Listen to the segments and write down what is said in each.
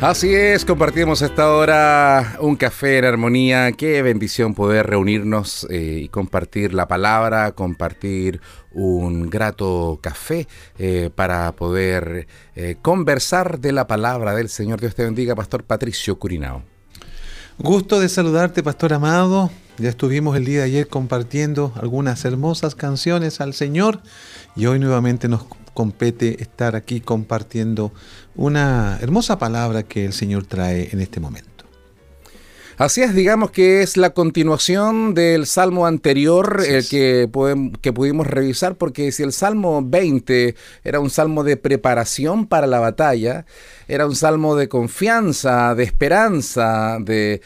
Así es, compartimos esta hora un café en armonía. Qué bendición poder reunirnos eh, y compartir la palabra, compartir un grato café eh, para poder eh, conversar de la palabra del Señor. Dios te bendiga, Pastor Patricio Curinao. Gusto de saludarte, Pastor Amado. Ya estuvimos el día de ayer compartiendo algunas hermosas canciones al Señor y hoy nuevamente nos compete estar aquí compartiendo una hermosa palabra que el Señor trae en este momento. Así es, digamos que es la continuación del salmo anterior el que, que pudimos revisar, porque si el salmo 20 era un salmo de preparación para la batalla, era un salmo de confianza, de esperanza, de,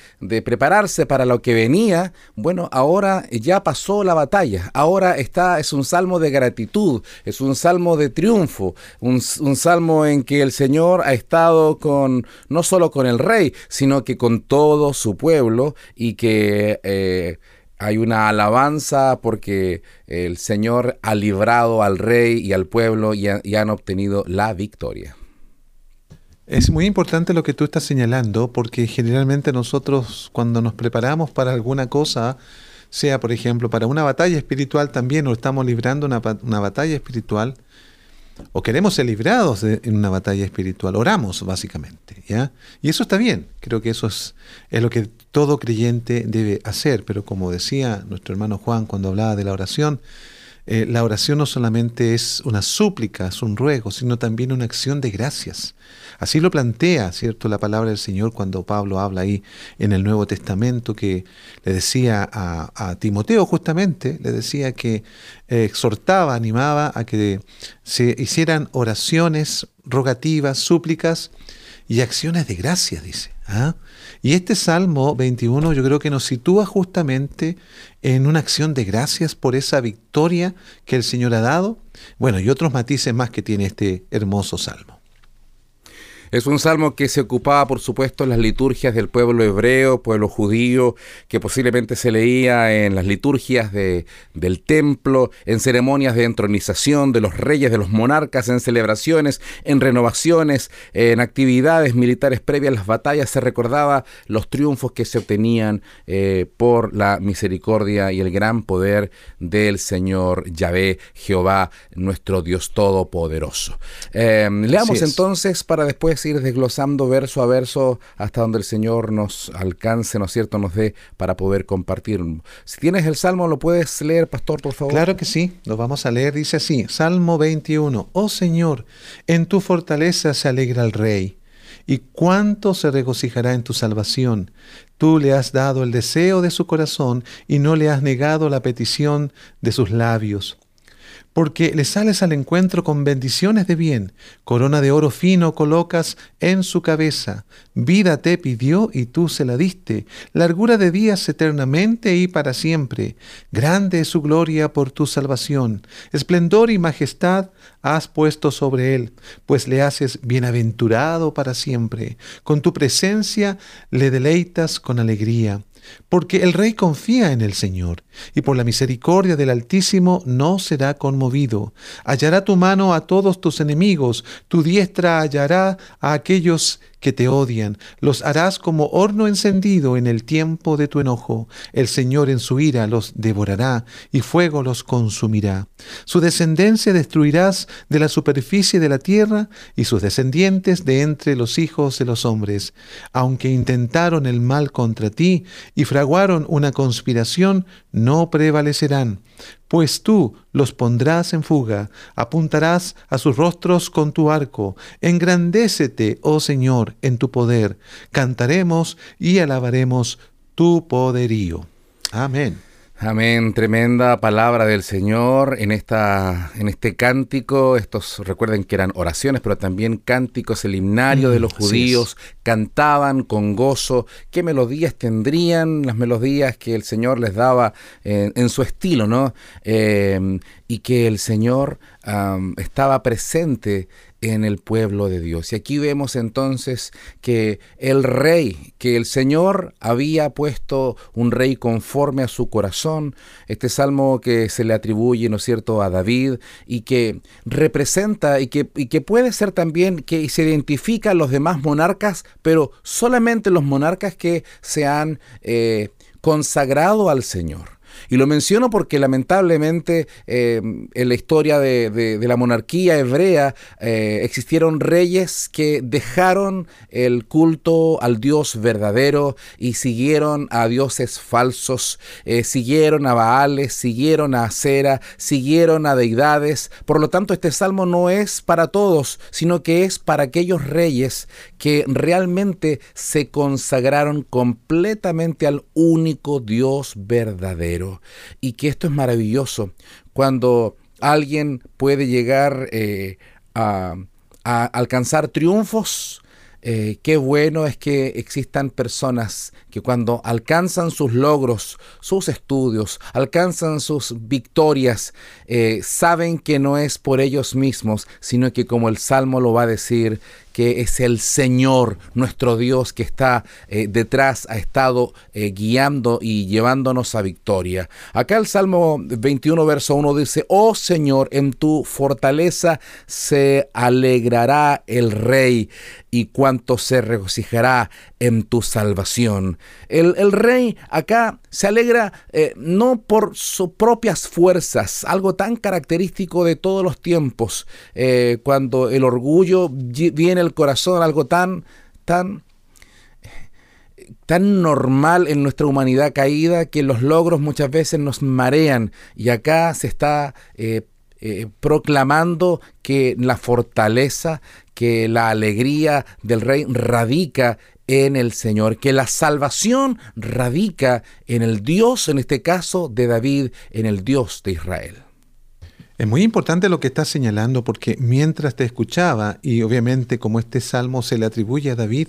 prepararse para lo que venía. Bueno, ahora ya pasó la batalla. Ahora está, es un salmo de gratitud, es un salmo de triunfo, un, salmo en que el Señor ha estado con, no solo con el rey, sino que con todo su pueblo y que eh, hay una alabanza porque el Señor ha librado al rey y al pueblo y han obtenido la victoria. Es muy importante lo que tú estás señalando porque generalmente nosotros cuando nos preparamos para alguna cosa, sea por ejemplo para una batalla espiritual también o estamos librando una, batalla espiritual o queremos ser librados en una batalla espiritual, oramos básicamente, ¿ya? Y eso está bien, creo que eso es, es lo que todo creyente debe hacer, pero como decía nuestro hermano Juan cuando hablaba de la oración, eh, la oración no solamente es una súplica, es un ruego, sino también una acción de gracias. Así lo plantea, ¿cierto?, la palabra del Señor cuando Pablo habla ahí en el Nuevo Testamento que le decía a, Timoteo justamente, le decía que eh, exhortaba, animaba a que se hicieran oraciones, rogativas, súplicas y acciones de gracias, dice. ¿ah? Y este Salmo 21 yo creo que nos sitúa justamente en una acción de gracias por esa victoria que el Señor ha dado. Bueno, y otros matices más que tiene este hermoso Salmo. Es un salmo que se ocupaba, por supuesto, en las liturgias del pueblo hebreo, pueblo judío, que posiblemente se leía en las liturgias de, del templo, en ceremonias de entronización de los reyes, de los monarcas, en celebraciones, en renovaciones, en actividades militares previas a las batallas. Se recordaba los triunfos que se obtenían eh, por la misericordia y el gran poder del Señor Yahvé, Jehová, nuestro Dios Todopoderoso. Eh, leamos entonces para después ir desglosando verso a verso hasta donde el Señor nos alcance, ¿no es cierto?, nos dé para poder compartir. Si tienes el Salmo, ¿lo puedes leer, pastor, por favor? Claro que sí, lo vamos a leer. Dice así, Salmo 21, Oh Señor, en tu fortaleza se alegra el Rey. ¿Y cuánto se regocijará en tu salvación? Tú le has dado el deseo de su corazón y no le has negado la petición de sus labios porque le sales al encuentro con bendiciones de bien, corona de oro fino colocas en su cabeza, vida te pidió y tú se la diste, largura de días eternamente y para siempre, grande es su gloria por tu salvación, esplendor y majestad has puesto sobre él, pues le haces bienaventurado para siempre, con tu presencia le deleitas con alegría porque el rey confía en el Señor, y por la misericordia del Altísimo no será conmovido. Hallará tu mano a todos tus enemigos, tu diestra hallará a aquellos que te odian, los harás como horno encendido en el tiempo de tu enojo. El Señor en su ira los devorará y fuego los consumirá. Su descendencia destruirás de la superficie de la tierra y sus descendientes de entre los hijos de los hombres. Aunque intentaron el mal contra ti y fraguaron una conspiración, no prevalecerán pues tú los pondrás en fuga, apuntarás a sus rostros con tu arco, engrandécete, oh Señor, en tu poder, cantaremos y alabaremos tu poderío. Amén. Amén, tremenda palabra del Señor en esta en este cántico, estos recuerden que eran oraciones, pero también cánticos, el himnario de mm, los judíos, cantaban con gozo, qué melodías tendrían, las melodías que el Señor les daba en, su estilo, ¿no? Eh, y que el Señor estaba presente en el pueblo de Dios. Y aquí vemos entonces que el rey, que el Señor había puesto un rey conforme a su corazón, este salmo que se le atribuye, ¿no es cierto?, a David y que representa y que, y que puede ser también que se identifica a los demás monarcas, pero solamente los monarcas que se han eh, consagrado al Señor. Y lo menciono porque lamentablemente eh, en la historia de, la monarquía hebrea eh, existieron reyes que dejaron el culto al Dios verdadero y siguieron a dioses falsos, eh, siguieron a Baales, siguieron a Acera, siguieron a deidades. Por lo tanto, este salmo no es para todos, sino que es para aquellos reyes que realmente se consagraron completamente al único Dios verdadero y que esto es maravilloso cuando alguien puede llegar eh, a, alcanzar triunfos. Eh, qué bueno es que existan personas que cuando alcanzan sus logros, sus estudios, alcanzan sus victorias, eh, saben que no es por ellos mismos, sino que como el Salmo lo va a decir, que es el Señor, nuestro Dios, que está eh, detrás, ha estado eh, guiando y llevándonos a victoria. Acá el Salmo 21, verso 1 dice, Oh Señor, en tu fortaleza se alegrará el Rey y cuanto se regocijará en tu salvación. El, rey acá se alegra eh, no por sus propias fuerzas, algo tan característico de todos los tiempos, cuando el orgullo viene el corazón, algo tan, tan, tan normal en nuestra humanidad caída que los logros muchas veces nos marean. Y acá se está eh, eh, proclamando que la fortaleza, que la alegría del rey radica en el Señor, que la salvación radica en el Dios, en este caso de David, en el Dios de Israel. Es muy importante lo que estás señalando porque mientras te escuchaba, y obviamente como este salmo se le atribuye a David,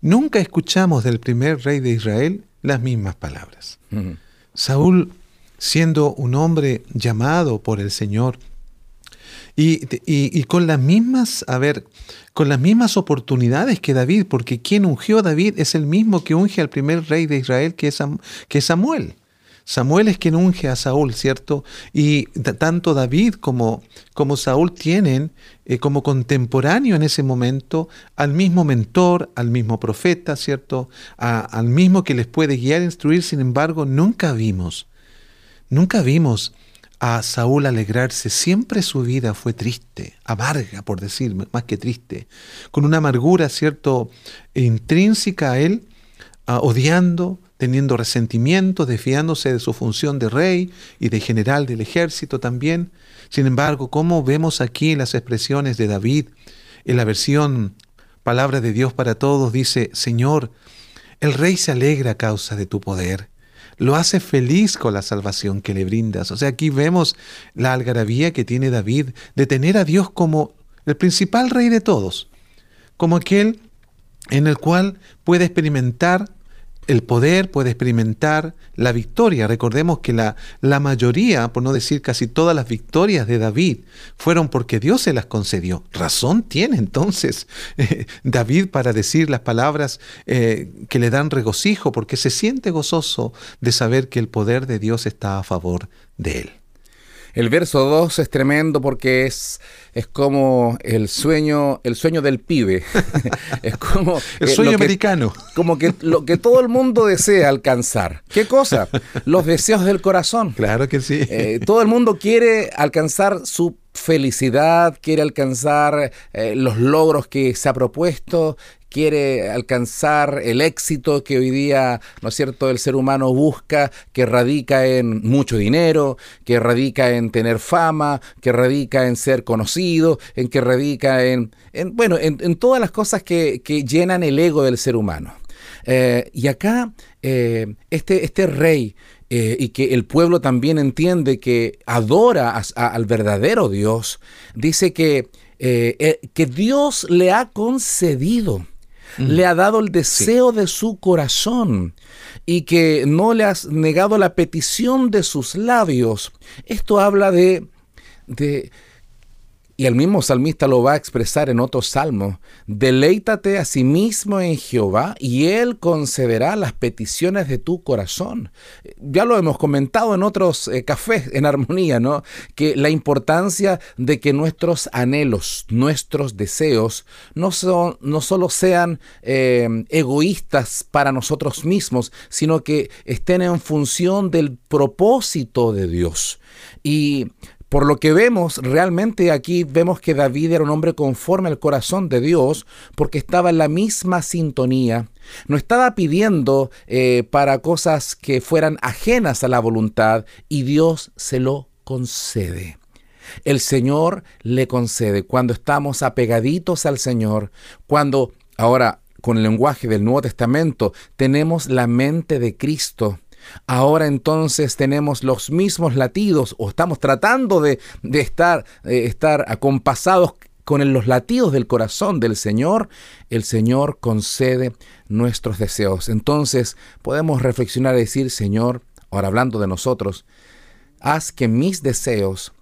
nunca escuchamos del primer rey de Israel las mismas palabras. Saúl, siendo un hombre llamado por el Señor, y, con las mismas, a ver, con las mismas oportunidades que David, porque quien ungió a David es el mismo que unge al primer rey de Israel, que es, que es Samuel. Samuel es quien unge a Saúl, ¿cierto? Y tanto David como, como Saúl tienen eh, como contemporáneo en ese momento al mismo mentor, al mismo profeta, ¿cierto? al mismo que les puede guiar e instruir, sin embargo, nunca vimos, nunca vimos a Saúl alegrarse. Siempre su vida fue triste, amarga, por decir, más que triste, con una amargura, ¿cierto?, intrínseca a él, odiando, teniendo resentimiento, desfiándose de su función de rey y de general del ejército también. Sin embargo, como vemos aquí las expresiones de David, en la versión Palabra de Dios para Todos, dice, Señor, el rey se alegra a causa de tu poder, lo hace feliz con la salvación que le brindas. O sea, aquí vemos la algarabía que tiene David de tener a Dios como el principal rey de todos, como aquel en el cual puede experimentar el poder, puede experimentar la victoria. Recordemos que la, la, mayoría, por no decir casi todas las victorias de David, fueron porque Dios se las concedió. Razón tiene entonces eh, David para decir las palabras eh, que le dan regocijo, porque se siente gozoso de saber que el poder de Dios está a favor de él. El verso 2 es tremendo porque es, es como el sueño, el sueño del pibe. es como el sueño americano. como que lo que todo el mundo desea alcanzar. ¿Qué cosa? Los deseos del corazón. Claro que sí. Eh, todo el mundo quiere alcanzar su felicidad, quiere alcanzar eh, los logros que se ha propuesto, quiere alcanzar el éxito que hoy día, ¿no es cierto?, el ser humano busca, que radica en mucho dinero, que radica en tener fama, que radica en ser conocido, en que radica en, bueno, en, todas las cosas que, llenan el ego del ser humano. Eh, y acá, eh, este, este rey eh, y que el pueblo también entiende que adora al verdadero Dios, dice que, eh, eh, que Dios le ha concedido, le ha dado el deseo de su corazón y que no le has negado la petición de sus labios. Esto habla de, de y el mismo salmista lo va a expresar en otro salmo. Deleítate a sí mismo en Jehová y Él concederá las peticiones de tu corazón. Ya lo hemos comentado en otros eh, cafés en armonía, ¿no? Que la importancia de que nuestros anhelos, nuestros deseos, no, son, no solo sean eh, egoístas para nosotros mismos, sino que estén en función del propósito de Dios. Y por lo que vemos, realmente aquí vemos que David era un hombre conforme al corazón de Dios porque estaba en la misma sintonía. No estaba pidiendo eh, para cosas que fueran ajenas a la voluntad y Dios se lo concede. El Señor le concede cuando estamos apegaditos al Señor, cuando ahora con el lenguaje del Nuevo Testamento tenemos la mente de Cristo Ahora entonces tenemos los mismos latidos o estamos tratando de, estar, estar acompasados con los latidos del corazón del Señor, el Señor concede nuestros deseos. Entonces podemos reflexionar y decir, Señor, ahora hablando de nosotros, haz que mis deseos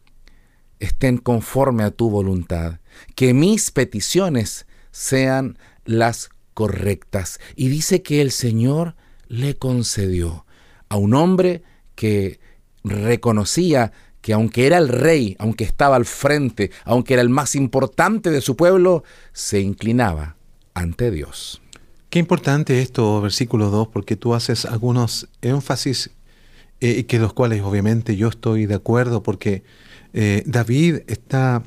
estén conforme a tu voluntad, que mis peticiones sean las correctas. Y dice que el Señor le concedió a un hombre que reconocía que aunque era el rey, aunque estaba al frente, aunque era el más importante de su pueblo, se inclinaba ante Dios. Qué importante esto, versículo 2, porque tú haces algunos énfasis eh, que los cuales obviamente yo estoy de acuerdo, porque eh, David está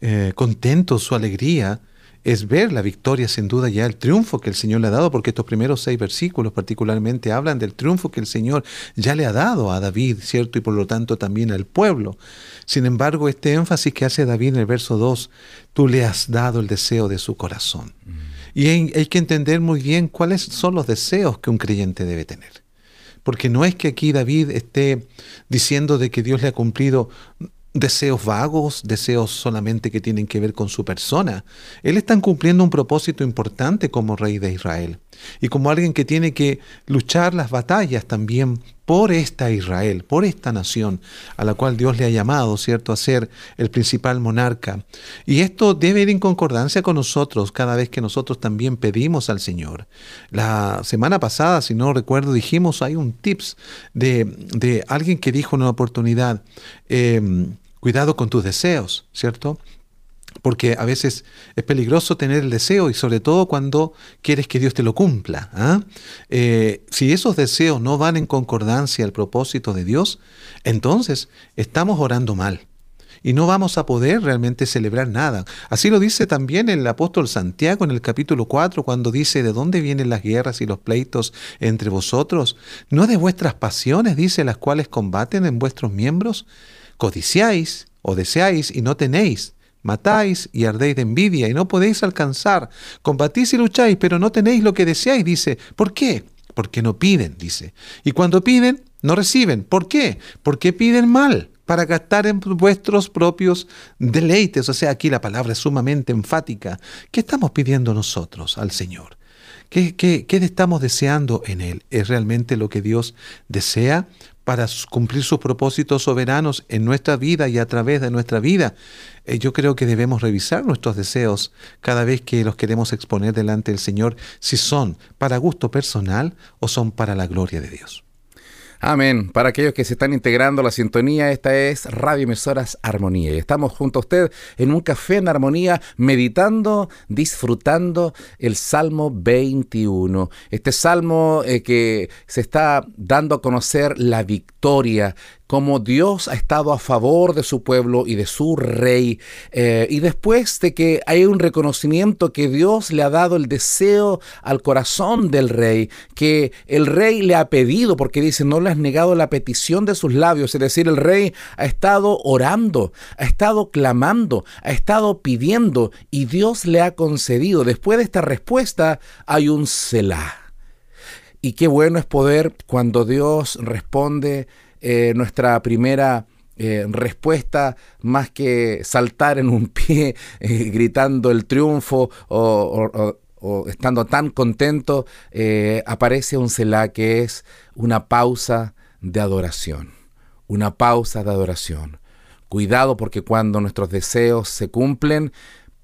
eh, contento, su alegría es ver la victoria, sin duda, ya el triunfo que el Señor le ha dado, porque estos primeros seis versículos particularmente hablan del triunfo que el Señor ya le ha dado a David, ¿cierto? Y por lo tanto también al pueblo. Sin embargo, este énfasis que hace David en el verso 2, tú le has dado el deseo de su corazón. Mm. Y hay, hay que entender muy bien cuáles son los deseos que un creyente debe tener. Porque no es que aquí David esté diciendo de que Dios le ha cumplido deseos vagos, deseos solamente que tienen que ver con su persona. Él está cumpliendo un propósito importante como rey de Israel y como alguien que tiene que luchar las batallas también por esta Israel, por esta nación a la cual Dios le ha llamado, ¿cierto?, a ser el principal monarca. Y esto debe ir en concordancia con nosotros cada vez que nosotros también pedimos al Señor. La semana pasada, si no recuerdo, dijimos, hay un tips de, de alguien que dijo en una oportunidad, em, cuidado con tus deseos, ¿cierto? Porque a veces es peligroso tener el deseo y sobre todo cuando quieres que Dios te lo cumpla. ¿ah? Eh, si esos deseos no van en concordancia al propósito de Dios, entonces estamos orando mal y no vamos a poder realmente celebrar nada. Así lo dice también el apóstol Santiago en el capítulo 4 cuando dice, ¿de dónde vienen las guerras y los pleitos entre vosotros? ¿No de vuestras pasiones, dice, las cuales combaten en vuestros miembros? Codiciáis o deseáis y no tenéis. Matáis y ardéis de envidia y no podéis alcanzar. Combatís y lucháis, pero no tenéis lo que deseáis, dice. ¿Por qué? Porque no piden, dice. Y cuando piden, no reciben. ¿Por qué? Porque piden mal para gastar en vuestros propios deleites. O sea, aquí la palabra es sumamente enfática. ¿Qué estamos pidiendo nosotros al Señor? ¿Qué, qué, qué estamos deseando en Él? ¿Es realmente lo que Dios desea? Para cumplir sus propósitos soberanos en nuestra vida y a través de nuestra vida. Eh, yo creo que debemos revisar nuestros deseos cada vez que los queremos exponer delante del Señor, si son para gusto personal o son para la gloria de Dios. Amén. Para aquellos que se están integrando a la sintonía, esta es Radio Emisoras Armonía. Y estamos junto a usted en un café en armonía, meditando, disfrutando el Salmo 21. Este salmo eh, que se está dando a conocer la victoria, como Dios ha estado a favor de su pueblo y de su rey. Eh, y después de que hay un reconocimiento que Dios le ha dado el deseo al corazón del rey, que el rey le ha pedido, porque dice, no le has negado la petición de sus labios, es decir, el rey ha estado orando, ha estado clamando, ha estado pidiendo y Dios le ha concedido. Después de esta respuesta hay un Selah. y qué bueno es poder, cuando Dios responde eh, nuestra primera eh, respuesta, más que saltar en un pie eh, gritando el triunfo o, estando tan contento, aparece un Selah que es una pausa de adoración. Una pausa de adoración. Cuidado porque cuando nuestros deseos se cumplen,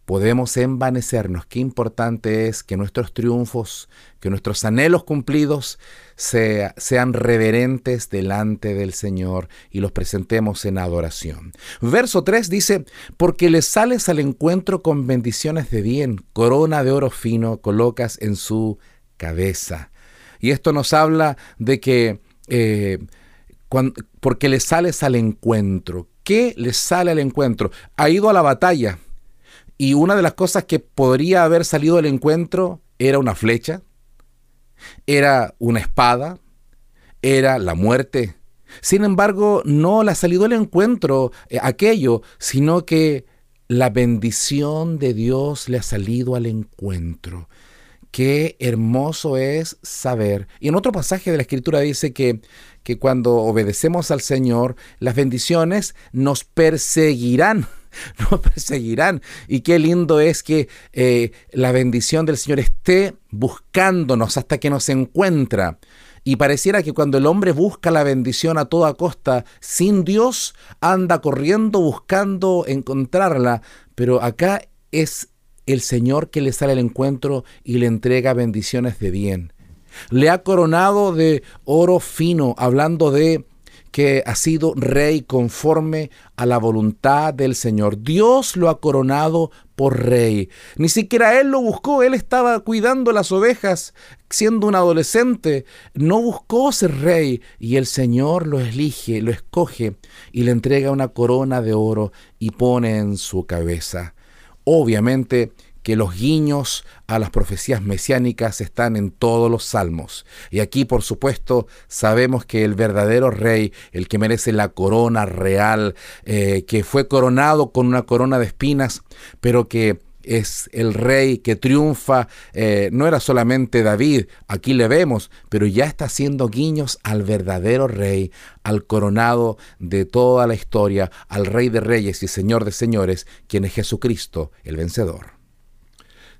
podemos envanecernos. Qué importante es que nuestros triunfos, que nuestros anhelos cumplidos sean reverentes delante del Señor y los presentemos en adoración. Verso 3 dice, porque le sales al encuentro con bendiciones de bien, corona de oro fino colocas en su cabeza. Y esto nos habla de que... Eh, porque le sales al encuentro. ¿Qué le sale al encuentro? Ha ido a la batalla, y una de las cosas que podría haber salido del encuentro era una flecha, era una espada, era la muerte. Sin embargo, no le ha salido del encuentro eh, aquello, sino que la bendición de Dios le ha salido al encuentro. Qué hermoso es saber. Y en otro pasaje de la Escritura dice que, que cuando obedecemos al Señor, las bendiciones nos perseguirán nos perseguirán. Y qué lindo es que eh, la bendición del Señor esté buscándonos hasta que nos encuentra. Y pareciera que cuando el hombre busca la bendición a toda costa, sin Dios, anda corriendo buscando encontrarla. Pero acá es el Señor que le sale al encuentro y le entrega bendiciones de bien. Le ha coronado de oro fino, hablando de que ha sido rey conforme a la voluntad del Señor. Dios lo ha coronado por rey. Ni siquiera él lo buscó, él estaba cuidando las ovejas siendo un adolescente. No buscó ser rey y el Señor lo elige, lo escoge y le entrega una corona de oro y pone en su cabeza. Obviamente, que los guiños a las profecías mesiánicas están en todos los salmos. Y aquí, por supuesto, sabemos que el verdadero rey, el que merece la corona real, eh, que fue coronado con una corona de espinas, pero que es el rey que triunfa, eh, no era solamente David, aquí le vemos, pero ya está haciendo guiños al verdadero rey, al coronado de toda la historia, al rey de reyes y señor de señores, quien es Jesucristo, el vencedor.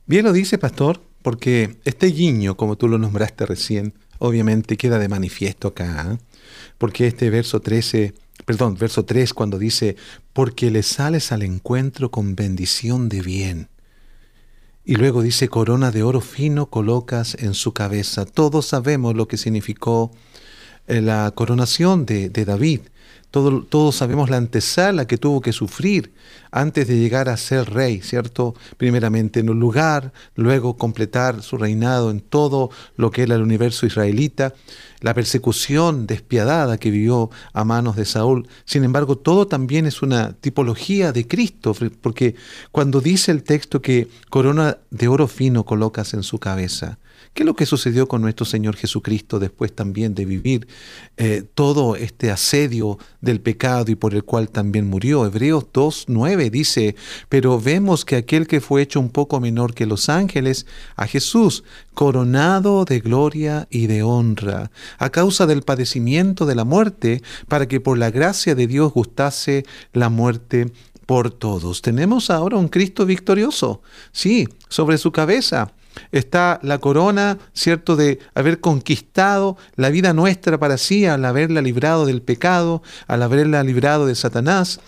Bien lo dice, pastor, porque este guiño, como tú lo nombraste recién, obviamente queda de manifiesto acá, ¿eh? porque este verso 13, perdón, verso 3 cuando dice, porque le sales al encuentro con bendición de bien. Y luego dice, corona de oro fino colocas en su cabeza. Todos sabemos lo que significó eh, la coronación de, de David todos sabemos la antesala que tuvo que sufrir antes de llegar a ser rey, ¿cierto? Primeramente en un lugar, luego completar su reinado en todo lo que era el universo israelita, la persecución despiadada que vivió a manos de Saúl. Sin embargo, todo también es una tipología de Cristo, porque cuando dice el texto que corona de oro fino colocas en su cabeza, ¿Qué es lo que sucedió con nuestro Señor Jesucristo después también de vivir eh, todo este asedio del pecado y por el cual también murió? Hebreos 2.9 dice, pero vemos que aquel que fue hecho un poco menor que los ángeles, a Jesús, coronado de gloria y de honra, a causa del padecimiento de la muerte, para que por la gracia de Dios gustase la muerte por todos. Tenemos ahora un Cristo victorioso, sí, sobre su cabeza está la corona, ¿cierto?, de haber conquistado la vida nuestra para sí, al haberla librado del pecado, al haberla librado de Satanás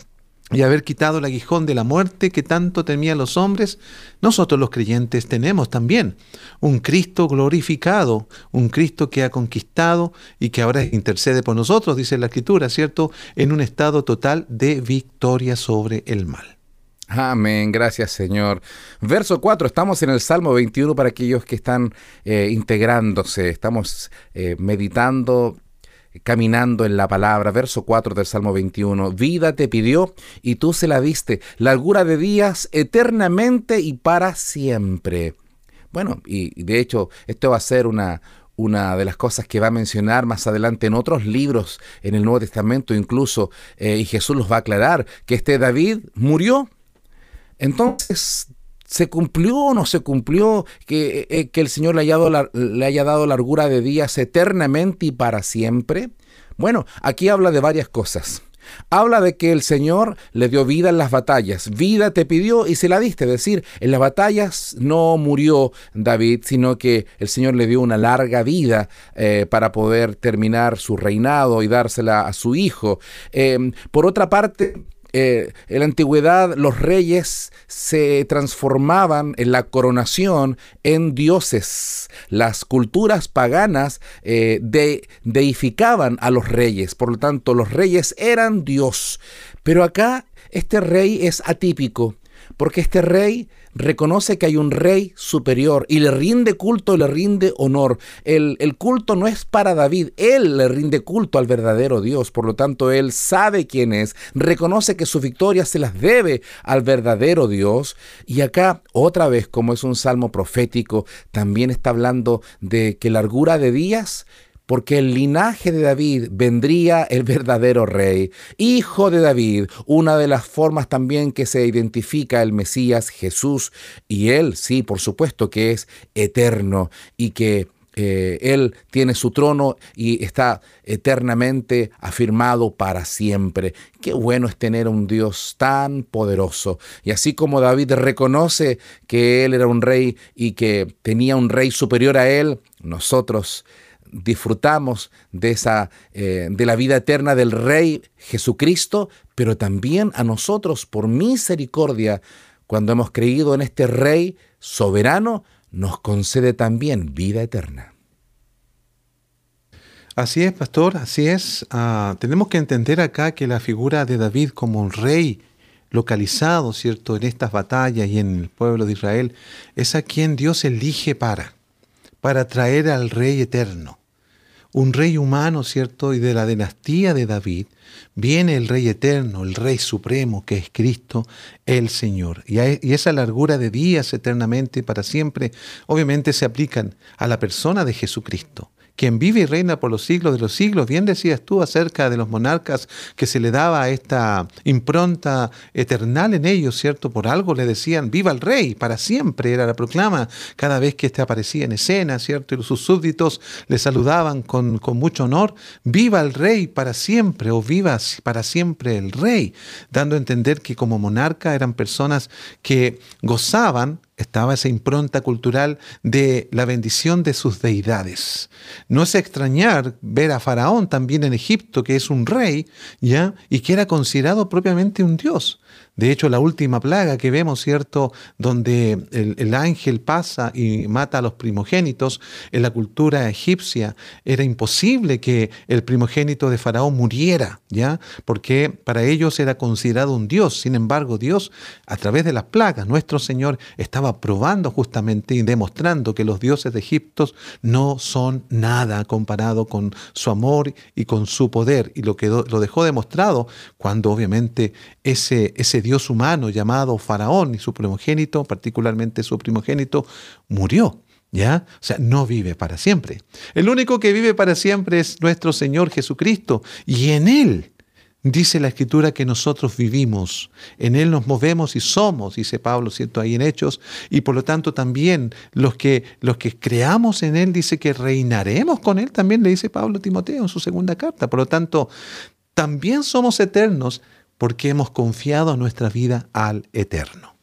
y haber quitado el aguijón de la muerte que tanto temían los hombres, nosotros los creyentes tenemos también un Cristo glorificado, un Cristo que ha conquistado y que ahora intercede por nosotros, dice la Escritura, ¿cierto?, en un estado total de victoria sobre el mal. Amén, gracias Señor. Verso 4, estamos en el Salmo 21 para aquellos que están eh, integrándose, estamos eh, meditando, caminando en la palabra. Verso 4 del Salmo 21, vida te pidió y tú se la diste, largura de días eternamente y para siempre. Bueno, y de hecho esto va a ser una, una de las cosas que va a mencionar más adelante en otros libros en el Nuevo Testamento incluso, eh, y Jesús los va a aclarar, que este David murió entonces, ¿Se cumplió o no se cumplió que, eh, que el Señor le haya, dado le haya dado largura de días eternamente y para siempre? Bueno, aquí habla de varias cosas. Habla de que el Señor le dio vida en las batallas. Vida te pidió y se la diste. Es decir, en las batallas no murió David, sino que el Señor le dio una larga vida eh, para poder terminar su reinado y dársela a su hijo. Em, por otra parte, eh, en la antigüedad los reyes se transformaban en la coronación en dioses. Las culturas paganas eh, deificaban a los reyes, por lo tanto los reyes eran Dios. Pero acá este rey es atípico, porque este rey reconoce que hay un rey superior y le rinde culto y le rinde honor. El, el, culto no es para David, él le rinde culto al verdadero Dios, por lo tanto él sabe quién es, reconoce que su victoria se las debe al verdadero Dios. Y acá, otra vez, como es un salmo profético, también está hablando de que largura de días porque el linaje de David vendría el verdadero rey, hijo de David, una de las formas también que se identifica el Mesías Jesús, y él, sí, por supuesto que es eterno y que eh, Él tiene su trono y está eternamente afirmado para siempre. Qué bueno es tener un Dios tan poderoso. Y así como David reconoce que Él era un rey y que tenía un rey superior a Él, nosotros disfrutamos de esa eh, de la vida eterna del Rey Jesucristo, pero también a nosotros por misericordia, cuando hemos creído en este Rey soberano, nos concede también vida eterna. Así es, pastor, así es. Ah, tenemos que entender acá que la figura de David como un rey localizado, ¿cierto?, en estas batallas y en el pueblo de Israel, es a quien Dios elige para, para traer al rey eterno un rey humano, ¿cierto? Y de la dinastía de David viene el rey eterno, el rey supremo, que es Cristo, el Señor. Y, y esa largura de días eternamente para siempre, obviamente se aplican a la persona de Jesucristo quien vive y reina por los siglos de los siglos. Bien decías tú acerca de los monarcas que se le daba esta impronta eternal en ellos, ¿cierto? Por algo le decían, viva el rey, para siempre era la proclama cada vez que éste aparecía en escena, ¿cierto? Y sus súbditos le saludaban con, con mucho honor, viva el rey para siempre o viva para siempre el rey, dando a entender que como monarca eran personas que gozaban estaba esa impronta cultural de la bendición de sus deidades. No es extrañar ver a Faraón también en Egipto, que es un rey, ¿ya? Y que era considerado propiamente un dios. De hecho, la última plaga que vemos, ¿cierto?, donde el, ángel pasa y mata a los primogénitos, en la cultura egipcia era imposible que el primogénito de Faraón muriera, ¿ya? Porque para ellos era considerado un dios. Sin embargo, Dios, a través de las plagas, nuestro Señor estaba probando justamente y demostrando que los dioses de Egipto no son nada comparado con su amor y con su poder. Y lo, quedó, lo dejó demostrado cuando obviamente ese, ese Dios humano llamado Faraón y su primogénito, particularmente su primogénito, murió. ¿Ya? O sea, no vive para siempre. El único que vive para siempre es nuestro Señor Jesucristo. Y en Él dice la Escritura que nosotros vivimos. En Él nos movemos y somos, dice Pablo, ¿cierto? Ahí en Hechos. Y por lo tanto también los que, los que creamos en Él, dice que reinaremos con Él. También le dice Pablo a Timoteo en su segunda carta. Por lo tanto, también somos eternos porque hemos confiado nuestra vida al Eterno.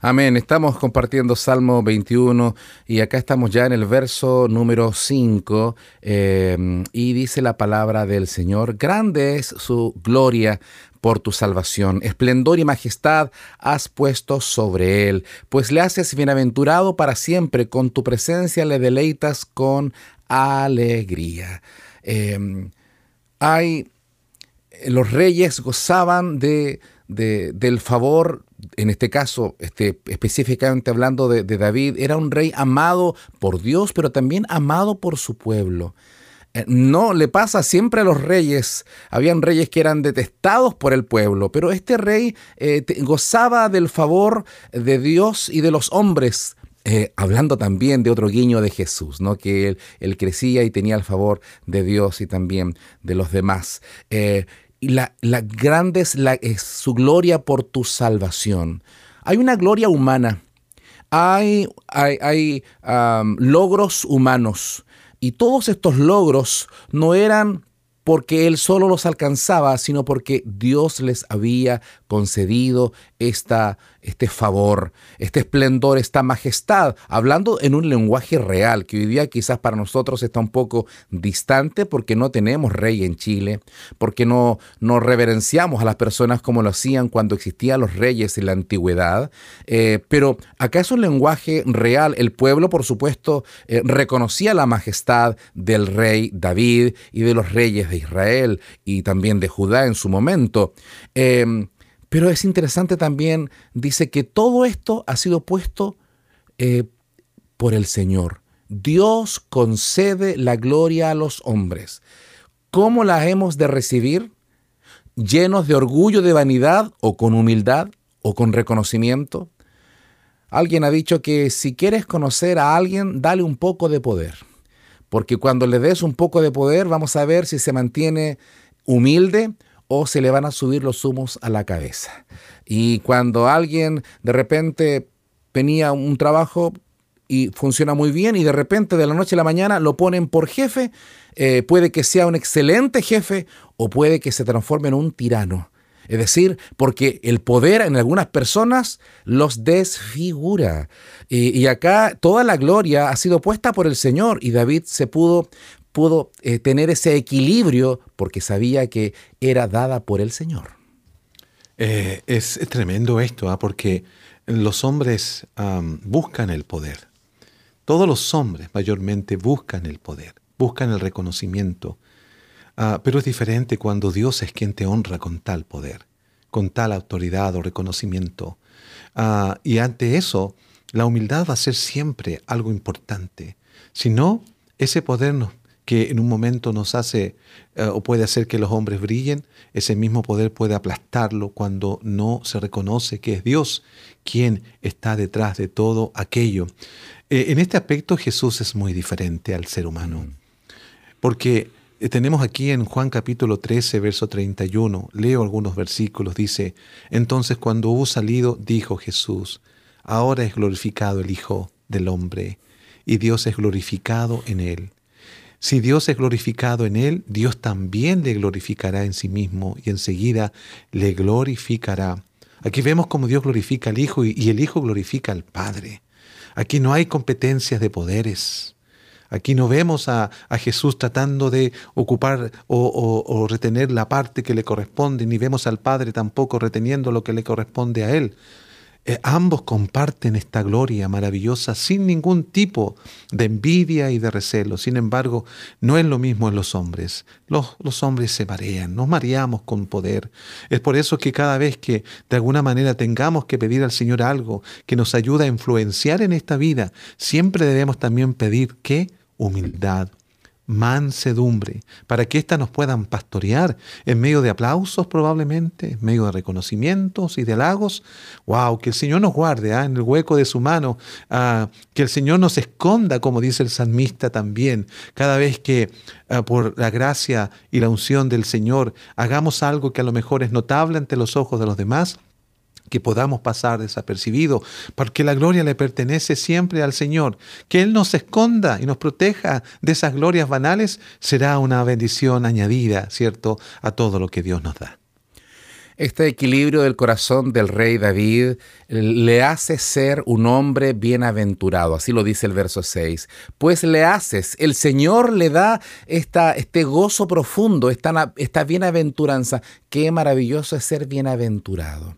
Amén. Estamos compartiendo Salmo 21 y acá estamos ya en el verso número 5 eh, y dice la palabra del Señor, grande es su gloria por tu salvación, esplendor y majestad has puesto sobre él, pues le haces bienaventurado para siempre, con tu presencia le deleitas con alegría. Eh, hay los reyes gozaban de, del favor, en este caso, este, específicamente hablando de, David, era un rey amado por Dios, pero también amado por su pueblo. Eh, no le pasa siempre a los reyes. Habían reyes que eran detestados por el pueblo, pero este rey eh, gozaba del favor de Dios y de los hombres. Eh, hablando también de otro guiño de Jesús, ¿no? que él, crecía y tenía el favor de Dios y también de los demás y la, grande es, la, es su gloria por tu salvación. hay una gloria humana, hay, hay, logros humanos, y todos estos logros no eran porque él solo los alcanzaba, sino porque Dios les había concedido esta, este favor, este esplendor, esta majestad, hablando en un lenguaje real, que hoy día quizás para nosotros está un poco distante porque no tenemos rey en Chile, porque no, no reverenciamos a las personas como lo hacían cuando existían los reyes en la antigüedad, eh, pero acá es un lenguaje real. El pueblo, por supuesto, eh, reconocía la majestad del rey David y de los reyes de Israel y también de Judá en su momento. Em, pero es interesante también, dice que todo esto ha sido puesto eh, por el Señor. Dios concede la gloria a los hombres. ¿Cómo la hemos de recibir? ¿Llenos de orgullo, de vanidad o con humildad o con reconocimiento? Alguien ha dicho que si quieres conocer a alguien, dale un poco de poder. Porque cuando le des un poco de poder, vamos a ver si se mantiene humilde o se le van a subir los humos a la cabeza. Y cuando alguien de repente tenía un trabajo y funciona muy bien y de repente de la noche a la mañana lo ponen por jefe, eh, puede que sea un excelente jefe o puede que se transforme en un tirano. Es decir, porque el poder en algunas personas los desfigura. y, acá toda la gloria ha sido puesta por el Señor y David se pudo pudo eh, tener ese equilibrio porque sabía que era dada por el Señor. Eh, es, tremendo esto, ¿ah? porque los hombres buscan el poder. Todos los hombres mayormente buscan el poder, buscan el reconocimiento. Ah, pero es diferente cuando Dios es quien te honra con tal poder, con tal autoridad o reconocimiento. Ah, y ante eso, la humildad va a ser siempre algo importante. Si no, ese poder nos, que en un momento nos hace eh, o puede hacer que los hombres brillen, ese mismo poder puede aplastarlo cuando no se reconoce que es Dios quien está detrás de todo aquello. Eh, en este aspecto Jesús es muy diferente al ser humano, porque eh, tenemos aquí en Juan capítulo 13, verso 31, leo algunos versículos, dice, entonces cuando hubo salido, dijo Jesús, ahora es glorificado el Hijo del Hombre, y Dios es glorificado en él. Si Dios es glorificado en él, Dios también le glorificará en sí mismo y enseguida le glorificará. Aquí vemos cómo Dios glorifica al Hijo y el Hijo glorifica al Padre. Aquí no hay competencias de poderes. Aquí no vemos a, Jesús tratando de ocupar o, o, retener la parte que le corresponde, ni vemos al Padre tampoco reteniendo lo que le corresponde a Él. Eh, ambos comparten esta gloria maravillosa sin ningún tipo de envidia y de recelo. Sin embargo, no es lo mismo en los hombres. Los, los, hombres se marean, nos mareamos con poder. Es por eso que cada vez que de alguna manera tengamos que pedir al Señor algo que nos ayude a influenciar en esta vida, siempre debemos también pedir que humildad, mansedumbre, para que ésta nos puedan pastorear en medio de aplausos probablemente, en medio de reconocimientos y de halagos. ¡Wow! Que el Señor nos guarde ¿ah? en el hueco de su mano, ah, que el Señor nos esconda, como dice el salmista también, cada vez que ah, por la gracia y la unción del Señor hagamos algo que a lo mejor es notable ante los ojos de los demás que podamos pasar desapercibido, porque la gloria le pertenece siempre al Señor. Que Él nos esconda y nos proteja de esas glorias banales será una bendición añadida, ¿cierto?, a todo lo que Dios nos da. Este equilibrio del corazón del rey David le hace ser un hombre bienaventurado, así lo dice el verso 6. Pues le haces, el Señor le da esta, este gozo profundo, esta, esta bienaventuranza. Qué maravilloso es ser bienaventurado.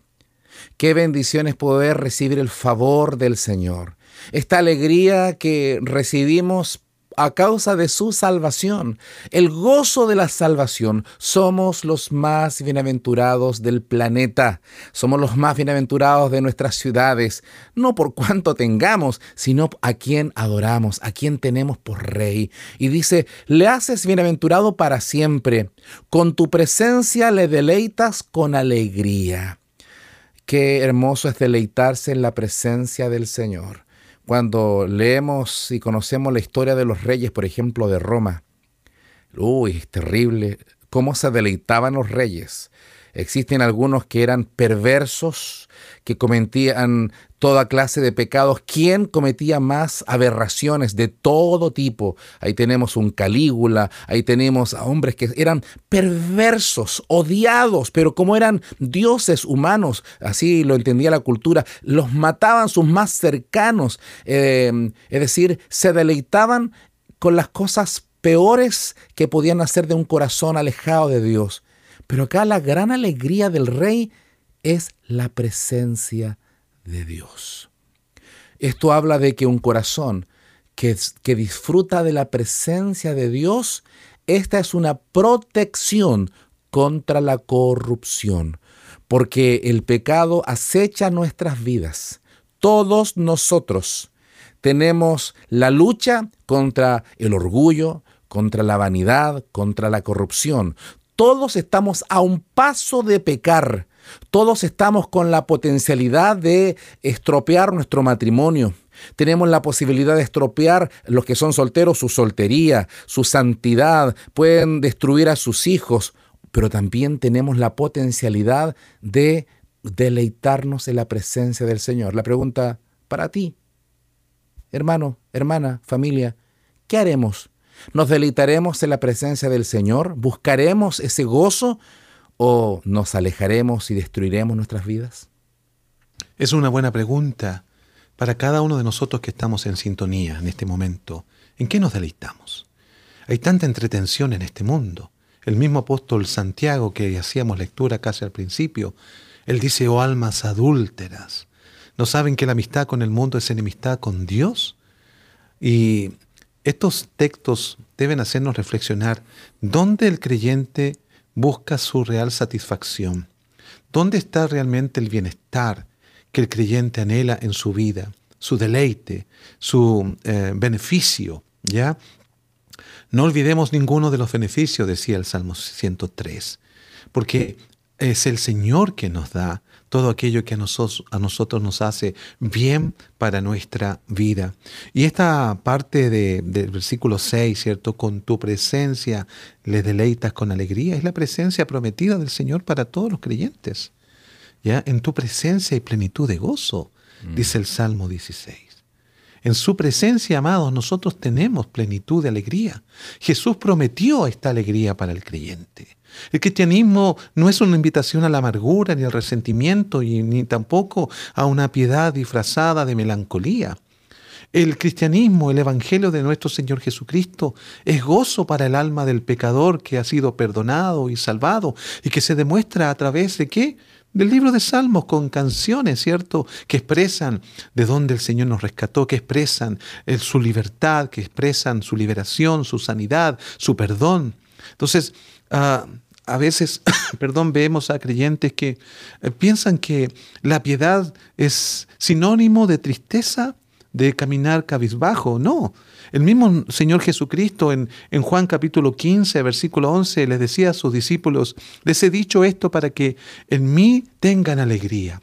Qué bendición es poder recibir el favor del Señor. Esta alegría que recibimos a causa de su salvación, el gozo de la salvación. Somos los más bienaventurados del planeta, somos los más bienaventurados de nuestras ciudades, no por cuanto tengamos, sino a quien adoramos, a quien tenemos por rey. Y dice, le haces bienaventurado para siempre, con tu presencia le deleitas con alegría. Qué hermoso es deleitarse en la presencia del Señor. Cuando leemos y conocemos la historia de los reyes, por ejemplo, de Roma, uy, es terrible cómo se deleitaban los reyes. Existen algunos que eran perversos, que cometían toda clase de pecados. ¿Quién cometía más aberraciones de todo tipo? Ahí tenemos un Calígula, ahí tenemos a hombres que eran perversos, odiados, pero como eran dioses humanos, así lo entendía la cultura, los mataban sus más cercanos, eh, es decir, se deleitaban con las cosas peores que podían hacer de un corazón alejado de Dios. Pero acá la gran alegría del rey es la presencia de Dios. Esto habla de que un corazón que, que disfruta de la presencia de Dios, esta es una protección contra la corrupción, porque el pecado acecha nuestras vidas. Todos nosotros tenemos la lucha contra el orgullo, contra la vanidad, contra la corrupción. Todos estamos a un paso de pecar. Todos estamos con la potencialidad de estropear nuestro matrimonio. Tenemos la posibilidad de estropear los que son solteros su soltería, su santidad, pueden destruir a sus hijos, pero también tenemos la potencialidad de deleitarnos en la presencia del Señor. La pregunta para ti, hermano, hermana, familia, ¿qué haremos? ¿Nos deleitaremos en la presencia del Señor? ¿Buscaremos ese gozo? ¿O nos alejaremos y destruiremos nuestras vidas? Es una buena pregunta para cada uno de nosotros que estamos en sintonía en este momento. ¿En qué nos deleitamos? Hay tanta entretención en este mundo. El mismo apóstol Santiago que hacíamos lectura casi al principio, él dice, oh almas adúlteras, ¿no saben que la amistad con el mundo es enemistad con Dios? Y estos textos deben hacernos reflexionar dónde el creyente busca su real satisfacción. ¿Dónde está realmente el bienestar que el creyente anhela en su vida, su deleite, su eh, beneficio? ¿Ya? No olvidemos ninguno de los beneficios, decía el Salmo 103, porque es el Señor que nos da todo aquello que a nosotros, a nosotros nos hace bien para nuestra vida. Y esta parte de, del versículo 6, ¿cierto? Con tu presencia le deleitas con alegría, es la presencia prometida del Señor para todos los creyentes. ¿Ya? En tu presencia hay plenitud de gozo, mm. dice el Salmo 16. En su presencia, amados, nosotros tenemos plenitud de alegría. Jesús prometió esta alegría para el creyente. El cristianismo no es una invitación a la amargura ni al resentimiento y ni tampoco a una piedad disfrazada de melancolía. El cristianismo, el Evangelio de nuestro Señor Jesucristo, es gozo para el alma del pecador que ha sido perdonado y salvado y que se demuestra a través de qué? Del libro de Salmos con canciones, ¿cierto? Que expresan de dónde el Señor nos rescató, que expresan eh, su libertad, que expresan su liberación, su sanidad, su perdón. Entonces, Ah, a veces, perdón, vemos a creyentes que eh, piensan que la piedad es sinónimo de tristeza, de caminar cabizbajo. No. El mismo Señor Jesucristo en, en, Juan capítulo 15, versículo 11, les decía a sus discípulos, les he dicho esto para que en mí tengan alegría.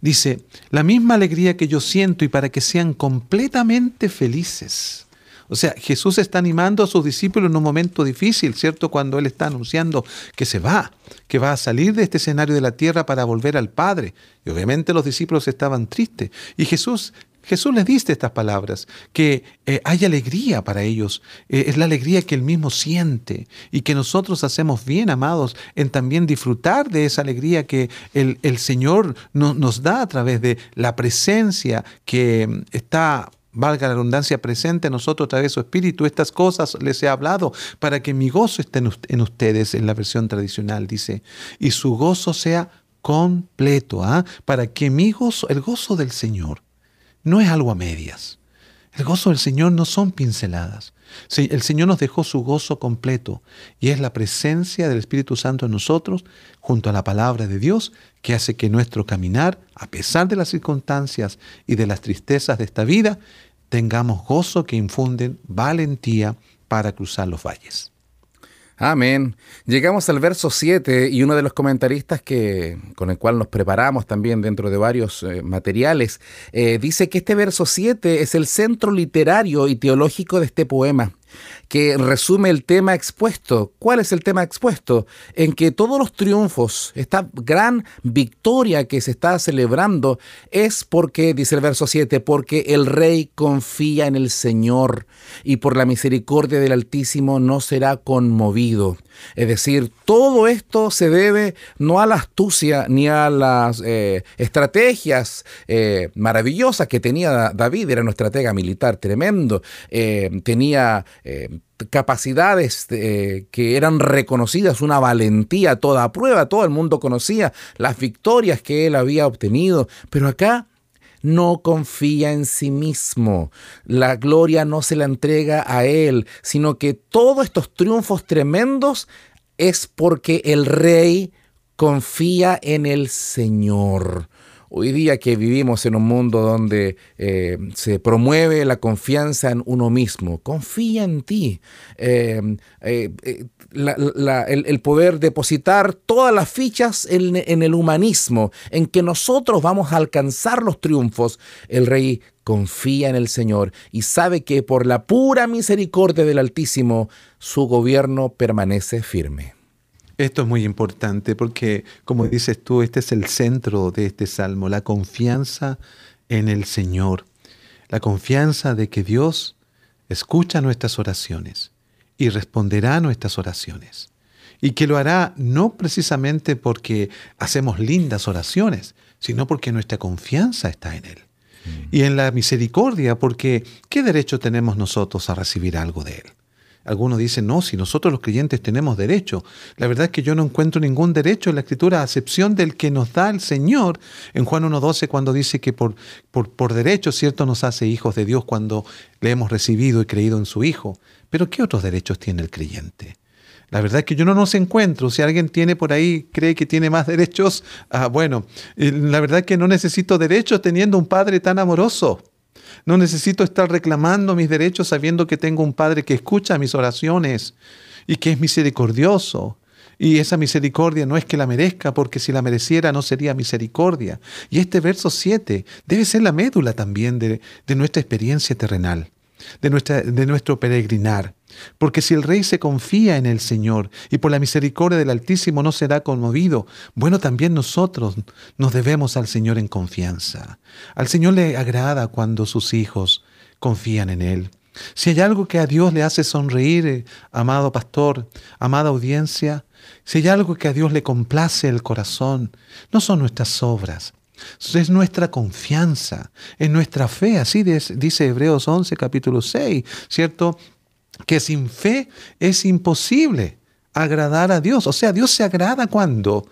Dice, la misma alegría que yo siento y para que sean completamente felices. O sea, Jesús está animando a sus discípulos en un momento difícil, ¿cierto? Cuando Él está anunciando que se va, que va a salir de este escenario de la tierra para volver al Padre. Y obviamente los discípulos estaban tristes. Y Jesús Jesús les dice estas palabras, que eh, hay alegría para ellos, eh, es la alegría que Él mismo siente y que nosotros hacemos bien, amados, en también disfrutar de esa alegría que el, el Señor nos da a través de la presencia que mm, está valga la redundancia, presente en nosotros a través de su espíritu. Estas cosas les he hablado para que mi gozo esté en ustedes, en la versión tradicional, dice, y su gozo sea completo, ¿ah? para que mi gozo, el gozo del Señor, no es algo a medias. El gozo del Señor no son pinceladas. El Señor nos dejó su gozo completo y es la presencia del Espíritu Santo en nosotros, junto a la palabra de Dios, que hace que nuestro caminar, a pesar de las circunstancias y de las tristezas de esta vida, tengamos gozo que infunden valentía para cruzar los valles. Amén. Llegamos al verso 7 y uno de los comentaristas que, con el cual nos preparamos también dentro de varios eh, materiales, eh, dice que este verso 7 es el centro literario y teológico de este poema, que resume el tema expuesto. ¿Cuál es el tema expuesto? En que todos los triunfos, esta gran victoria que se está celebrando es porque, dice el verso 7, porque el rey confía en el Señor y por la misericordia del Altísimo no será conmovido. Es decir, todo esto se debe no a la astucia ni a las eh, estrategias eh, maravillosas que tenía David, era un estratega militar tremendo, eh, tenía capacidades que eran reconocidas, una valentía toda prueba, todo el mundo conocía las victorias que él había obtenido, pero acá no confía en sí mismo. La gloria no se la entrega a Él, sino que todos estos triunfos tremendos es porque el rey confía en el Señor. Hoy día que vivimos en un mundo donde eh, se promueve la confianza en uno mismo, confía en ti. Eh, eh, el, poder depositar todas las fichas en, en el humanismo, en que nosotros vamos a alcanzar los triunfos. El rey confía en el Señor y sabe que por la pura misericordia del Altísimo su gobierno permanece firme. Esto es muy importante porque, como dices tú, este es el centro de este salmo, la confianza en el Señor, la confianza de que Dios escucha nuestras oraciones y responderá a nuestras oraciones. Y que lo hará no precisamente porque hacemos lindas oraciones, sino porque nuestra confianza está en Él. Mm. Y en la misericordia, porque ¿qué derecho tenemos nosotros a recibir algo de Él? Algunos dicen, no, si nosotros los creyentes tenemos derecho. La verdad es que yo no encuentro ningún derecho en la Escritura, a excepción del que nos da el Señor en Juan 1.12, cuando dice que por, por, por derecho, cierto, nos hace hijos de Dios cuando le hemos recibido y creído en su Hijo. Pero ¿qué otros derechos tiene el creyente? La verdad es que yo no nos encuentro. Si alguien tiene por ahí, cree que tiene más derechos, ah, bueno, la verdad es que no necesito derechos teniendo un Padre tan amoroso. No necesito estar reclamando mis derechos sabiendo que tengo un Padre que escucha mis oraciones y que es misericordioso. Y esa misericordia no es que la merezca, porque si la mereciera no sería misericordia. Y este verso 7 debe ser la médula también de, nuestra experiencia terrenal, de nuestro peregrinar. Porque si el rey se confía en el Señor y por la misericordia del Altísimo no será conmovido, bueno, también nosotros nos debemos al Señor en confianza. Al Señor le agrada cuando sus hijos confían en Él. Si hay algo que a Dios le hace sonreír, eh, amado pastor, amada audiencia, si hay algo que a Dios le complace el corazón, no son nuestras obras, es nuestra confianza, es nuestra fe, así dice Hebreos 11, capítulo 6, ¿cierto? Que sin fe es imposible agradar a Dios. O sea, Dios se agrada cuando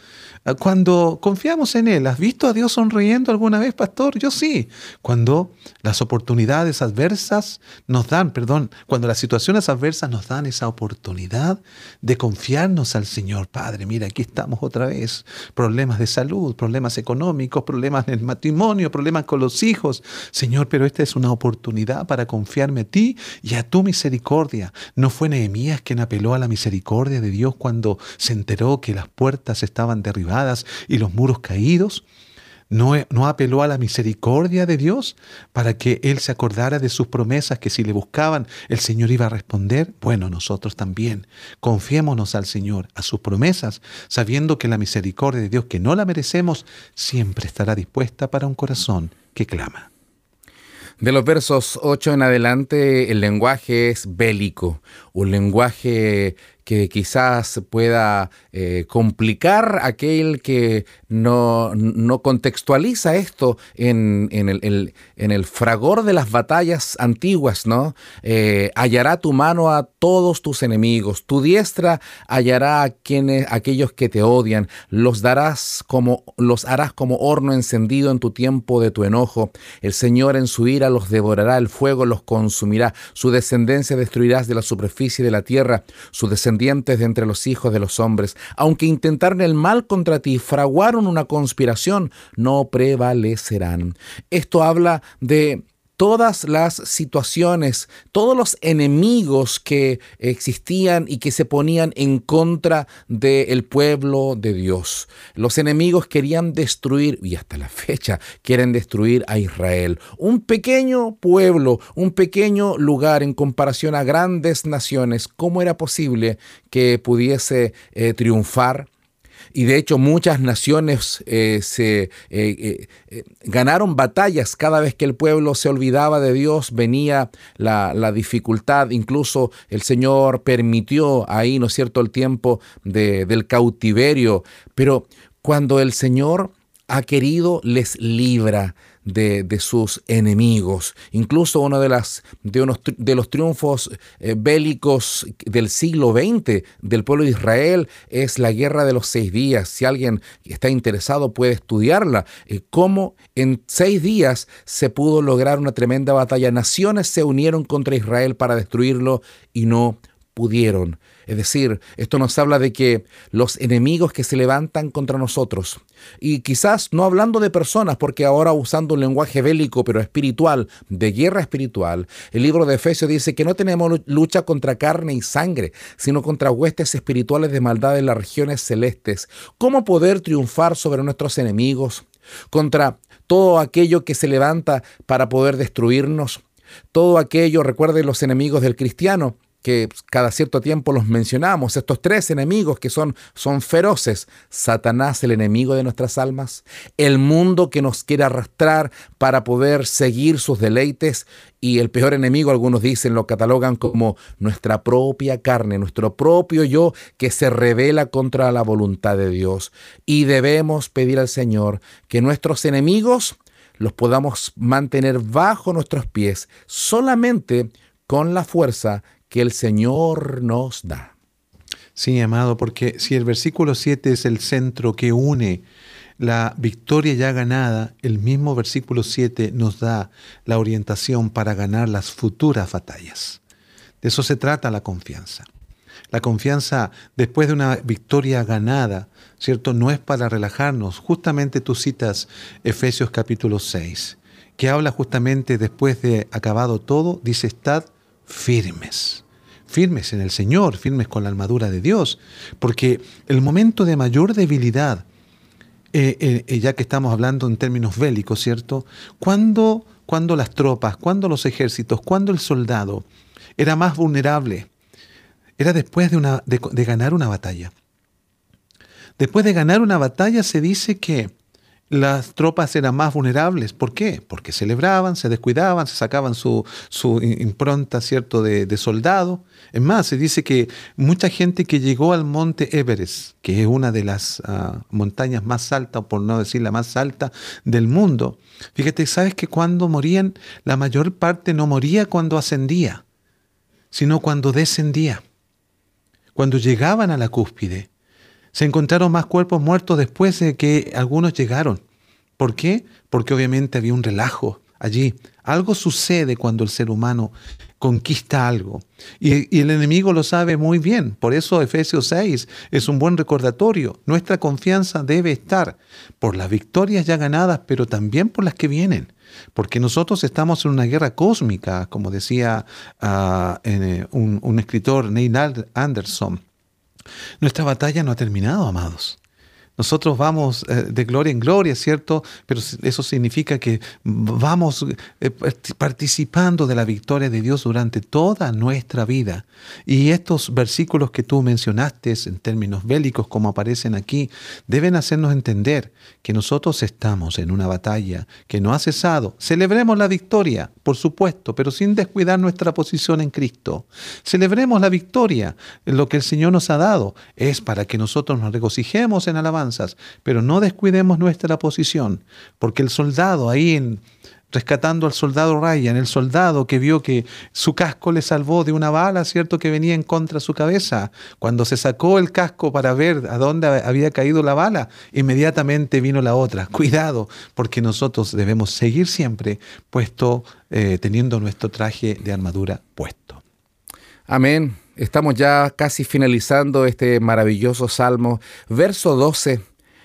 cuando confiamos en Él, ¿has visto a Dios sonriendo alguna vez, pastor? Yo sí. Cuando las oportunidades adversas nos dan, perdón, cuando las situaciones adversas nos dan esa oportunidad de confiarnos al Señor. Padre, mira, aquí estamos otra vez. Problemas de salud, problemas económicos, problemas en el matrimonio, problemas con los hijos. Señor, pero esta es una oportunidad para confiarme a ti y a tu misericordia. ¿No fue Nehemías quien apeló a la misericordia de Dios cuando se enteró que las puertas estaban derribadas? Y los muros caídos? ¿No, ¿No, apeló a la misericordia de Dios para que Él se acordara de sus promesas que si le buscaban el Señor iba a responder? Bueno, nosotros también confiémonos al Señor, a sus promesas, sabiendo que la misericordia de Dios, que no la merecemos, siempre estará dispuesta para un corazón que clama. De los versos 8 en adelante, el lenguaje es bélico, un lenguaje que quizás pueda eh, complicar aquel que no, contextualiza esto en, el, en, el, fragor de las batallas antiguas, ¿no? Eh, hallará tu mano a todos tus enemigos, tu diestra hallará a quienes, aquellos que te odian, los darás como, los harás como horno encendido en tu tiempo de tu enojo. El Señor en su ira los devorará, el fuego los consumirá, su descendencia destruirás de la superficie de la tierra, su descendencia de entre los hijos de los hombres, aunque intentaron el mal contra ti, fraguaron una conspiración, no prevalecerán. Esto habla de todas las situaciones, todos los enemigos que existían y que se ponían en contra del pueblo de Dios. Los enemigos querían destruir, y hasta la fecha quieren destruir a Israel. Un pequeño pueblo, un pequeño lugar en comparación a grandes naciones. ¿Cómo era posible que pudiese eh, triunfar? Y de hecho muchas naciones eh, se eh, eh, ganaron batallas cada vez que el pueblo se olvidaba de Dios, venía la, dificultad, incluso el Señor permitió ahí, ¿no es cierto?, el tiempo del cautiverio, pero cuando el Señor ha querido, les libra de, sus enemigos. Incluso uno de, las, de, unos, de los triunfos eh, bélicos del siglo XX del pueblo de Israel es la guerra de los seis días. Si alguien está interesado puede estudiarla. Eh, cómo en seis días se pudo lograr una tremenda batalla. Naciones se unieron contra Israel para destruirlo y no pudieron. Es decir, esto nos habla de que los enemigos que se levantan contra nosotros, y quizás no hablando de personas, porque ahora usando un lenguaje bélico pero espiritual, de guerra espiritual, el libro de Efesios dice que no tenemos lucha contra carne y sangre, sino contra huestes espirituales de maldad en las regiones celestes. ¿Cómo poder triunfar sobre nuestros enemigos? Contra todo aquello que se levanta para poder destruirnos. Todo aquello, recuerden los enemigos del cristiano, que cada cierto tiempo los mencionamos, estos tres enemigos que son, son feroces, Satanás el enemigo de nuestras almas, el mundo que nos quiere arrastrar para poder seguir sus deleites y el peor enemigo, algunos dicen, lo catalogan como nuestra propia carne, nuestro propio yo que se revela contra la voluntad de Dios. Y debemos pedir al Señor que nuestros enemigos los podamos mantener bajo nuestros pies solamente con la fuerza que el Señor nos da. Sí, amado, porque si el versículo 7 es el centro que une la victoria ya ganada, el mismo versículo 7 nos da la orientación para ganar las futuras batallas. De eso se trata la confianza. La confianza después de una victoria ganada, ¿cierto? No es para relajarnos. Justamente tú citas Efesios capítulo 6, que habla justamente después de acabado todo, dice, estad firmes firmes en el Señor, firmes con la armadura de Dios, porque el momento de mayor debilidad, eh, eh, eh, ya que estamos hablando en términos bélicos, ¿cierto? Cuando, cuando las tropas, cuando los ejércitos, cuando el soldado era más vulnerable, era después de, ganar una batalla. Después de ganar una batalla se dice que las tropas eran más vulnerables. ¿Por qué? Porque celebraban, se descuidaban, se sacaban su, impronta ¿cierto? De, soldado. Es más, se dice que mucha gente que llegó al monte Everest, que es una de las ah, montañas más altas, por no decir la más alta del mundo, fíjate, sabes que cuando morían, la mayor parte no moría cuando ascendía, sino cuando descendía. Cuando llegaban a la cúspide, se encontraron más cuerpos muertos después de que algunos llegaron. ¿Por qué? Porque obviamente había un relajo allí. Algo sucede cuando el ser humano conquista algo. Y, el enemigo lo sabe muy bien. Por eso Efesios 6 es un buen recordatorio. Nuestra confianza debe estar por las victorias ya ganadas, pero también por las que vienen. Porque nosotros estamos en una guerra cósmica, como decía ah, eh, un, un escritor, Neil Anderson. Nuestra batalla no ha terminado, amados. Nosotros vamos eh, de gloria en gloria, ¿cierto? Pero eso significa que vamos eh, participando de la victoria de Dios durante toda nuestra vida. Y estos versículos que tú mencionaste en términos bélicos, como aparecen aquí, deben hacernos entender que nosotros estamos en una batalla que no ha cesado. Celebremos la victoria, por supuesto, pero sin descuidar nuestra posición en Cristo. Celebremos la victoria. Lo que el Señor nos ha dado es para que nosotros nos regocijemos en alabanza pero no descuidemos nuestra posición, porque el soldado ahí en, rescatando al soldado Ryan, el soldado que vio que su casco le salvó de una bala, ¿cierto?, que venía en contra de su cabeza. Cuando se sacó el casco para ver a dónde había caído la bala, inmediatamente vino la otra. Cuidado, porque nosotros debemos seguir siempre puesto, eh, teniendo nuestro traje de armadura puesto. Amén. Estamos ya casi finalizando este maravilloso salmo. Verso 12.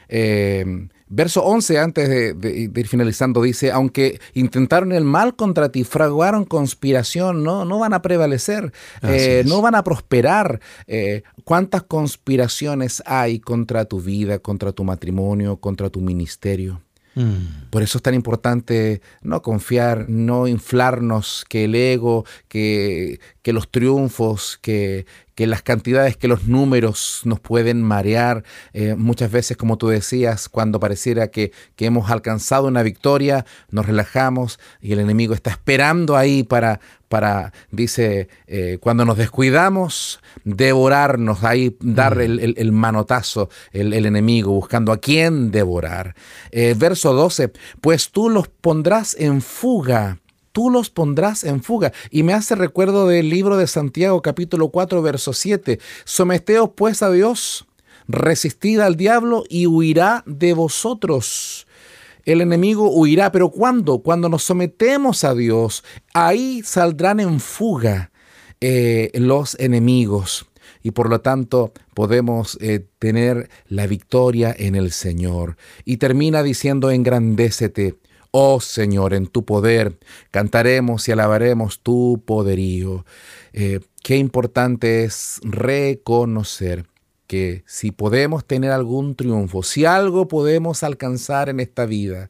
Eh, Verso 11, antes de, ir finalizando, dice, aunque intentaron el mal contra ti, fraguaron conspiración, no, no van a prevalecer, eh, no van a prosperar. Eh, ¿Cuántas conspiraciones hay contra tu vida, contra tu matrimonio, contra tu ministerio? Mm. Por eso es tan importante no confiar, no inflarnos, que el ego, que, que los triunfos, que, que las cantidades, que los números nos pueden marear. Eh, muchas veces, como tú decías, cuando pareciera que, que, hemos alcanzado una victoria, nos relajamos y el enemigo está esperando ahí para, para dice, eh, cuando nos descuidamos, devorarnos, ahí dar mm. el, manotazo, el, enemigo, buscando a quién devorar. Eh, verso 12, pues tú los pondrás en fuga tú los pondrás en fuga. Y me hace recuerdo del libro de Santiago capítulo 4 verso 7. Someteos pues a Dios, resistid al diablo y huirá de vosotros. El enemigo huirá, pero ¿cuándo? Cuando nos sometemos a Dios, ahí saldrán en fuga eh, los enemigos y por lo tanto podemos eh, tener la victoria en el Señor. Y termina diciendo, engrandécete Oh Señor, en tu poder cantaremos y alabaremos tu poderío. Eh, qué importante es reconocer que si podemos tener algún triunfo, si algo podemos alcanzar en esta vida,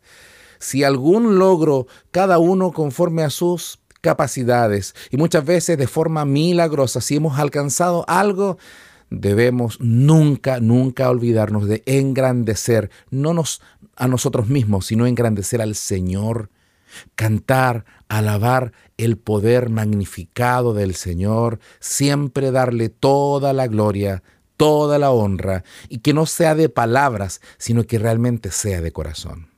si algún logro, cada uno conforme a sus capacidades y muchas veces de forma milagrosa, si hemos alcanzado algo, debemos nunca, nunca olvidarnos de engrandecer, no nos, a nosotros mismos, sino engrandecer al Señor, cantar, alabar el poder magnificado del Señor, siempre darle toda la gloria, toda la honra, y que no sea de palabras, sino que realmente sea de corazón.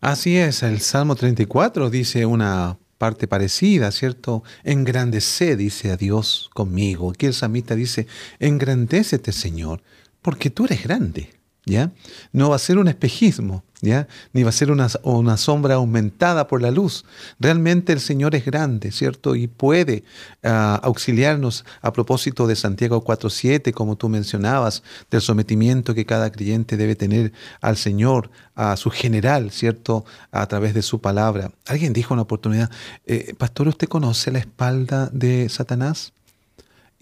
Así es, el Salmo 34 dice una parte parecida, ¿cierto? Engrandece, dice a Dios conmigo. Aquí el samita dice, engrandécete, Señor, porque tú eres grande. ¿Ya? No va a ser un espejismo, ¿ya? Ni va a ser una, una, sombra aumentada por la luz. Realmente el Señor es grande, ¿cierto? Y puede ah, auxiliarnos a propósito de Santiago 4.7, como tú mencionabas, del sometimiento que cada creyente debe tener al Señor, a su general, ¿cierto? A través de su palabra. Alguien dijo una oportunidad, eh, Pastor, ¿usted conoce la espalda de Satanás?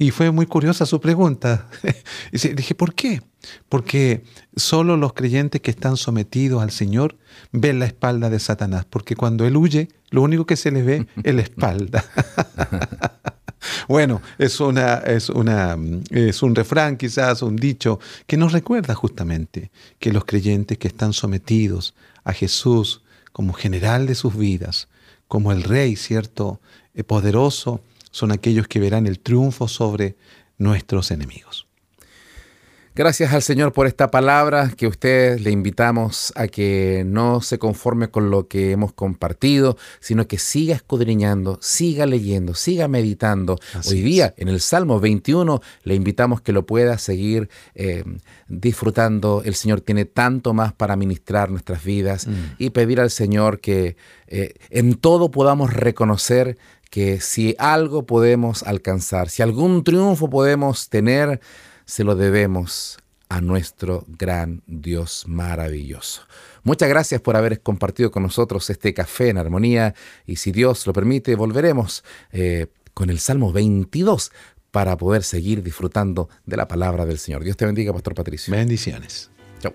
Y fue muy curiosa su pregunta. y dije, ¿por qué? Porque solo los creyentes que están sometidos al Señor ven la espalda de Satanás, porque cuando Él huye, lo único que se le ve es la espalda. bueno, es, una, es, una, es un refrán quizás, un dicho, que nos recuerda justamente que los creyentes que están sometidos a Jesús como general de sus vidas, como el Rey, ¿cierto? Eh, poderoso, son aquellos que verán el triunfo sobre nuestros enemigos. Gracias al Señor por esta palabra que usted le invitamos a que no se conforme con lo que hemos compartido, sino que siga escudriñando, siga leyendo, siga meditando. Hoy día en el Salmo 21 le invitamos que lo pueda seguir eh, disfrutando. El Señor tiene tanto más para ministrar nuestras vidas mm. y pedir al Señor que eh, en todo podamos reconocer que si algo podemos alcanzar, si algún triunfo podemos tener, se lo debemos a nuestro gran Dios maravilloso. Muchas gracias por haber compartido con nosotros este café en armonía y si Dios lo permite, volveremos eh, con el Salmo 22 para poder seguir disfrutando de la palabra del Señor. Dios te bendiga, Pastor Patricio. Bendiciones. Chao.